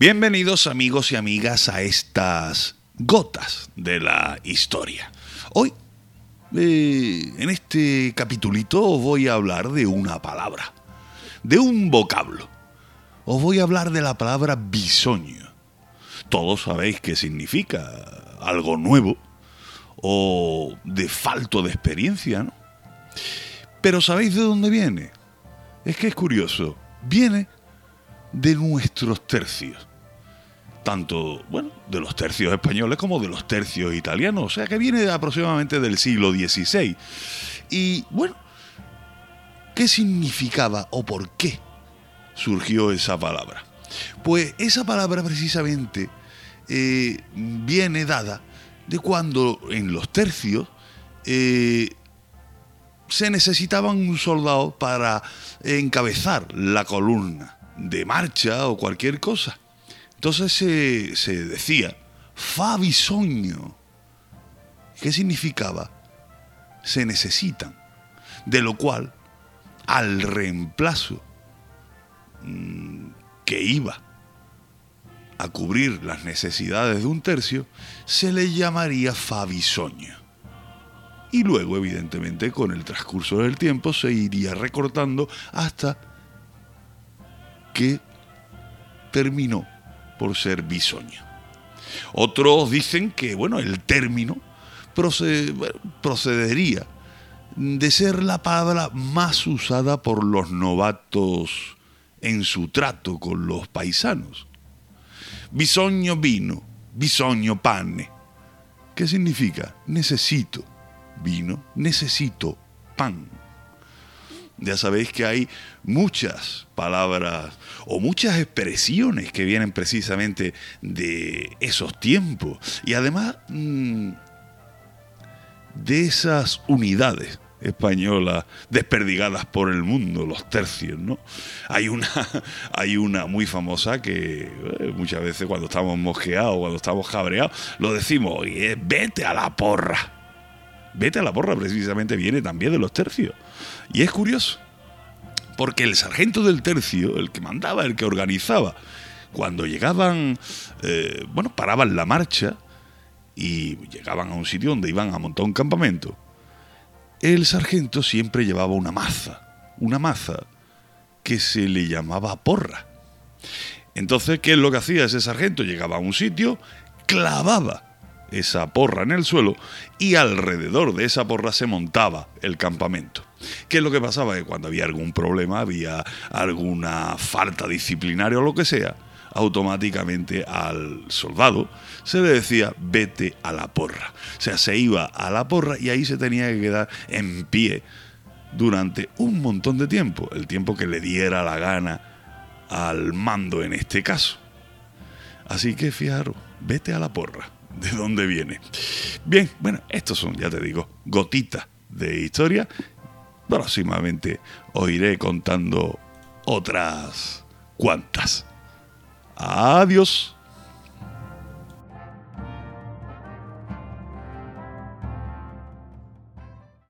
Bienvenidos amigos y amigas a estas gotas de la historia. Hoy, eh, en este capitulito, os voy a hablar de una palabra, de un vocablo. Os voy a hablar de la palabra bisoño. Todos sabéis qué significa algo nuevo o de falto de experiencia, ¿no? Pero ¿sabéis de dónde viene? Es que es curioso. Viene de nuestros tercios. Tanto, bueno, de los tercios españoles como de los tercios italianos. O sea que viene aproximadamente del siglo XVI. Y, bueno, ¿qué significaba o por qué surgió esa palabra? Pues esa palabra precisamente eh, viene dada de cuando en los tercios eh, se necesitaba un soldado para encabezar la columna de marcha o cualquier cosa. Entonces se, decía, fa bisogno. ¿Qué significaba? Se necesitan. De lo cual, al reemplazo mm, que iba a cubrir las necesidades de un tercio, se le llamaría fabisoño. Y luego, evidentemente, con el transcurso del tiempo se iría recortando hasta que terminó por ser bisoño. Otros dicen que, bueno, el término procedería de ser la palabra más usada por los novatos en su trato con los paisanos. Bisogno vino, bisogno pane. ¿Qué significa? Necesito vino, necesito pan. Ya sabéis que hay muchas palabras o muchas expresiones que vienen precisamente de esos tiempos y además mm, de esas unidades españolas desperdigadas por el mundo, los tercios, ¿no? Hay una, hay una muy famosa que eh, muchas veces cuando estamos mosqueados, cuando estamos cabreados, lo decimos, oye, vete a la porra. Vete a la porra precisamente viene también de los tercios. Y es curioso, porque el sargento del tercio, el que mandaba, el que organizaba, cuando llegaban, eh, bueno, paraban la marcha y llegaban a un sitio donde iban a montar un campamento, el sargento siempre llevaba una maza, una maza que se le llamaba porra. Entonces, ¿qué es lo que hacía ese sargento? Llegaba a un sitio, clavaba esa porra en el suelo y alrededor de esa porra se montaba el campamento. ¿Qué es lo que pasaba? Que cuando había algún problema, había alguna falta disciplinaria o lo que sea, automáticamente al soldado se le decía vete a la porra. O sea, se iba a la porra y ahí se tenía que quedar en pie durante un montón de tiempo, el tiempo que le diera la gana al mando en este caso. Así que fijaros, vete a la porra de dónde viene. Bien, bueno, estos son, ya te digo, gotitas de historia. Próximamente os iré contando otras cuantas. Adiós.